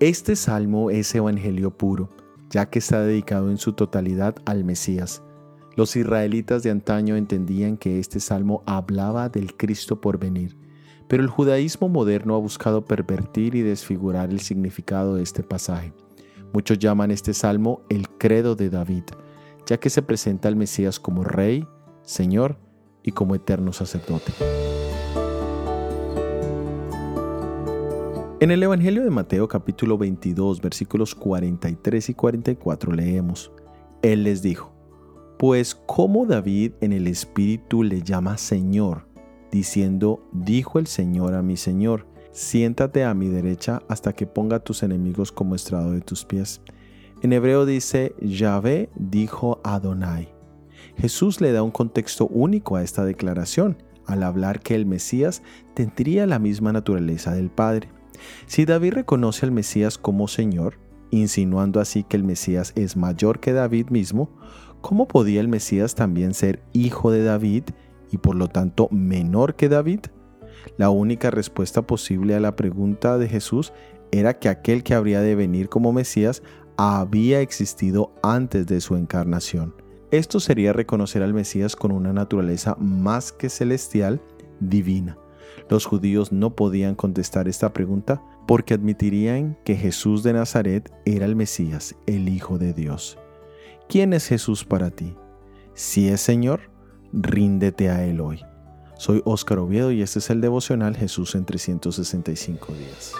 Este salmo es evangelio puro, ya que está dedicado en su totalidad al Mesías. Los israelitas de antaño entendían que este salmo hablaba del Cristo por venir, pero el judaísmo moderno ha buscado pervertir y desfigurar el significado de este pasaje. Muchos llaman este salmo el credo de David, ya que se presenta al Mesías como rey, señor y como eterno sacerdote. En el Evangelio de Mateo capítulo 22 versículos 43 y 44 leemos, Él les dijo, pues como David en el Espíritu le llama Señor, diciendo, dijo el Señor a mi Señor, siéntate a mi derecha hasta que ponga a tus enemigos como estrado de tus pies. En hebreo dice, Yahvé dijo Adonai. Jesús le da un contexto único a esta declaración, al hablar que el Mesías tendría la misma naturaleza del Padre. Si David reconoce al Mesías como Señor, insinuando así que el Mesías es mayor que David mismo, ¿cómo podía el Mesías también ser hijo de David y por lo tanto menor que David? La única respuesta posible a la pregunta de Jesús era que aquel que habría de venir como Mesías había existido antes de su encarnación. Esto sería reconocer al Mesías con una naturaleza más que celestial, divina. Los judíos no podían contestar esta pregunta porque admitirían que Jesús de Nazaret era el Mesías, el Hijo de Dios. ¿Quién es Jesús para ti? Si es Señor, ríndete a Él hoy. Soy Óscar Oviedo y este es el devocional Jesús en 365 días.